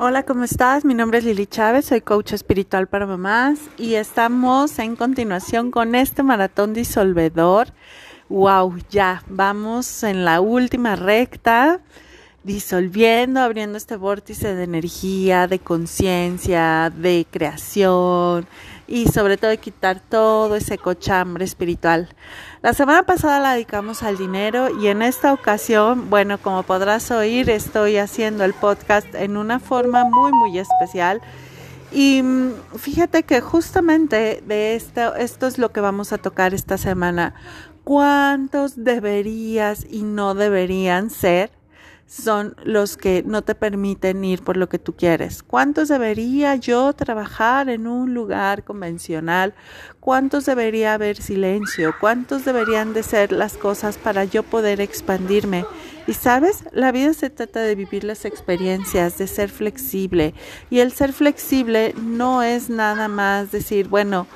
Hola, ¿cómo estás? Mi nombre es Lili Chávez, soy coach espiritual para mamás y estamos en continuación con este maratón disolvedor. Wow, ya vamos en la última recta, disolviendo, abriendo este vórtice de energía, de conciencia, de creación y sobre todo quitar todo ese cochambre espiritual. La semana pasada la dedicamos al dinero y en esta ocasión, bueno, como podrás oír, estoy haciendo el podcast en una forma muy, muy especial. Y mm, fíjate que justamente de esto, esto es lo que vamos a tocar esta semana. ¿Cuántos deberías y no deberían ser son los que no te permiten ir por lo que tú quieres. ¿Cuántos debería yo trabajar en un lugar convencional? ¿Cuántos debería haber silencio? ¿Cuántos deberían de ser las cosas para yo poder expandirme? Y sabes, la vida se trata de vivir las experiencias, de ser flexible. Y el ser flexible no es nada más decir, bueno,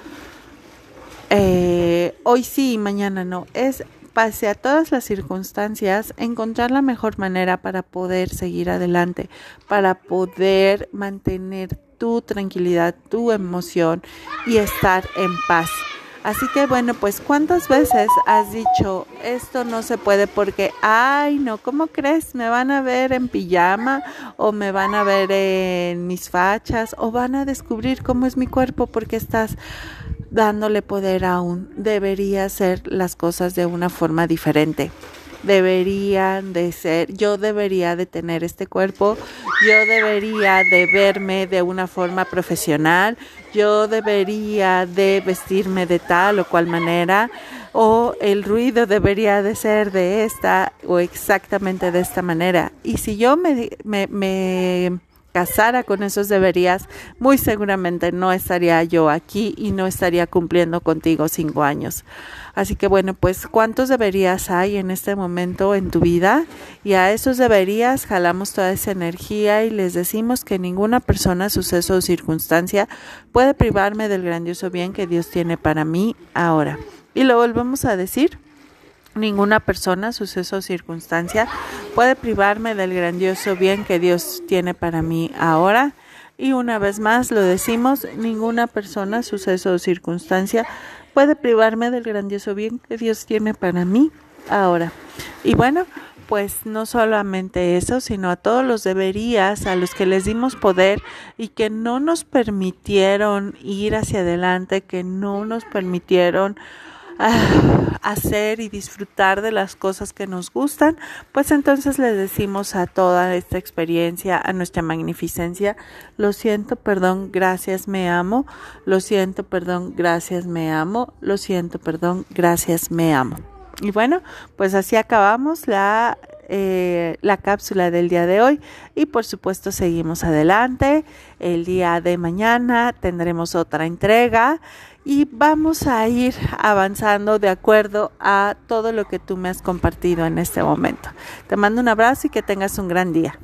eh, hoy sí mañana no. Es pase a todas las circunstancias, encontrar la mejor manera para poder seguir adelante, para poder mantener tu tranquilidad, tu emoción y estar en paz. Así que bueno, pues cuántas veces has dicho, esto no se puede porque, ay, no, ¿cómo crees? Me van a ver en pijama o me van a ver en mis fachas o van a descubrir cómo es mi cuerpo porque estás dándole poder aún. Debería ser las cosas de una forma diferente. Deberían de ser, yo debería de tener este cuerpo, yo debería de verme de una forma profesional, yo debería de vestirme de tal o cual manera, o el ruido debería de ser de esta o exactamente de esta manera. Y si yo me, me casara con esos deberías, muy seguramente no estaría yo aquí y no estaría cumpliendo contigo cinco años. Así que bueno, pues cuántos deberías hay en este momento en tu vida y a esos deberías jalamos toda esa energía y les decimos que ninguna persona, suceso o circunstancia puede privarme del grandioso bien que Dios tiene para mí ahora. Y lo volvemos a decir. Ninguna persona, suceso o circunstancia puede privarme del grandioso bien que Dios tiene para mí ahora. Y una vez más lo decimos, ninguna persona, suceso o circunstancia puede privarme del grandioso bien que Dios tiene para mí ahora. Y bueno, pues no solamente eso, sino a todos los deberías, a los que les dimos poder y que no nos permitieron ir hacia adelante, que no nos permitieron Hacer y disfrutar de las cosas que nos gustan, pues entonces le decimos a toda esta experiencia, a nuestra magnificencia, lo siento, perdón, gracias, me amo, lo siento, perdón, gracias, me amo, lo siento, perdón, gracias, me amo. Y bueno, pues así acabamos la eh, la cápsula del día de hoy y por supuesto seguimos adelante. El día de mañana tendremos otra entrega y vamos a ir avanzando de acuerdo a todo lo que tú me has compartido en este momento. Te mando un abrazo y que tengas un gran día.